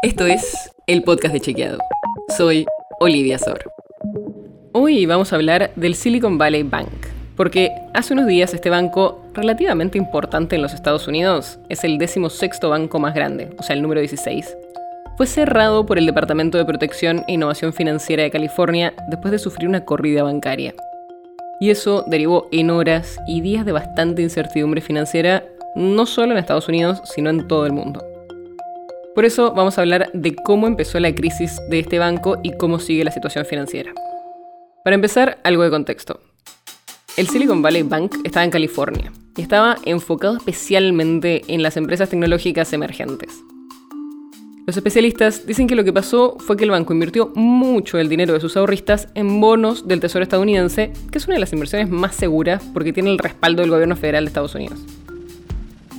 Esto es el podcast de Chequeado. Soy Olivia Sor. Hoy vamos a hablar del Silicon Valley Bank, porque hace unos días este banco, relativamente importante en los Estados Unidos, es el decimosexto banco más grande, o sea, el número 16, fue cerrado por el Departamento de Protección e Innovación Financiera de California después de sufrir una corrida bancaria. Y eso derivó en horas y días de bastante incertidumbre financiera, no solo en Estados Unidos, sino en todo el mundo. Por eso vamos a hablar de cómo empezó la crisis de este banco y cómo sigue la situación financiera. Para empezar, algo de contexto. El Silicon Valley Bank estaba en California y estaba enfocado especialmente en las empresas tecnológicas emergentes. Los especialistas dicen que lo que pasó fue que el banco invirtió mucho el dinero de sus ahorristas en bonos del Tesoro estadounidense, que es una de las inversiones más seguras porque tiene el respaldo del gobierno federal de Estados Unidos.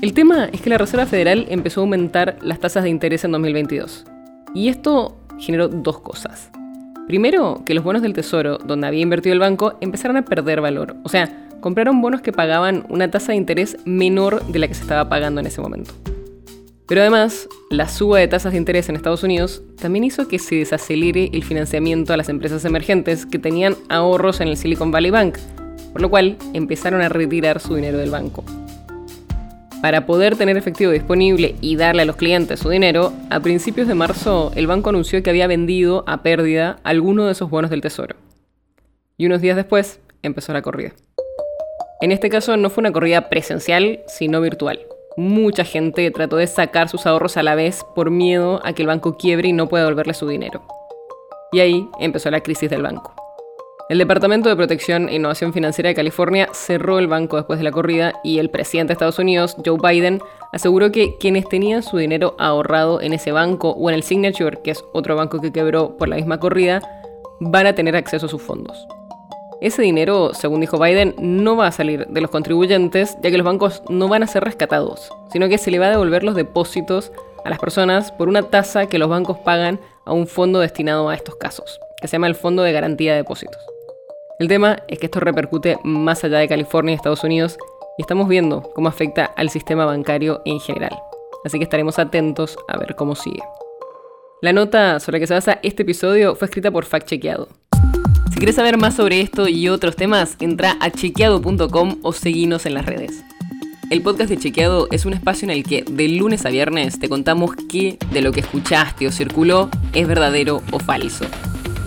El tema es que la Reserva Federal empezó a aumentar las tasas de interés en 2022. Y esto generó dos cosas. Primero, que los bonos del Tesoro, donde había invertido el banco, empezaron a perder valor. O sea, compraron bonos que pagaban una tasa de interés menor de la que se estaba pagando en ese momento. Pero además, la suba de tasas de interés en Estados Unidos también hizo que se desacelere el financiamiento a las empresas emergentes que tenían ahorros en el Silicon Valley Bank, por lo cual empezaron a retirar su dinero del banco. Para poder tener efectivo disponible y darle a los clientes su dinero, a principios de marzo el banco anunció que había vendido a pérdida alguno de esos bonos del tesoro. Y unos días después empezó la corrida. En este caso no fue una corrida presencial, sino virtual. Mucha gente trató de sacar sus ahorros a la vez por miedo a que el banco quiebre y no pueda devolverle su dinero. Y ahí empezó la crisis del banco. El Departamento de Protección e Innovación Financiera de California cerró el banco después de la corrida y el presidente de Estados Unidos, Joe Biden, aseguró que quienes tenían su dinero ahorrado en ese banco o en el Signature, que es otro banco que quebró por la misma corrida, van a tener acceso a sus fondos. Ese dinero, según dijo Biden, no va a salir de los contribuyentes, ya que los bancos no van a ser rescatados, sino que se le va a devolver los depósitos a las personas por una tasa que los bancos pagan a un fondo destinado a estos casos, que se llama el Fondo de Garantía de Depósitos. El tema es que esto repercute más allá de California y Estados Unidos y estamos viendo cómo afecta al sistema bancario en general. Así que estaremos atentos a ver cómo sigue. La nota sobre la que se basa este episodio fue escrita por Fact Chequeado. Si quieres saber más sobre esto y otros temas, entra a chequeado.com o seguinos en las redes. El podcast de Chequeado es un espacio en el que de lunes a viernes te contamos qué de lo que escuchaste o circuló es verdadero o falso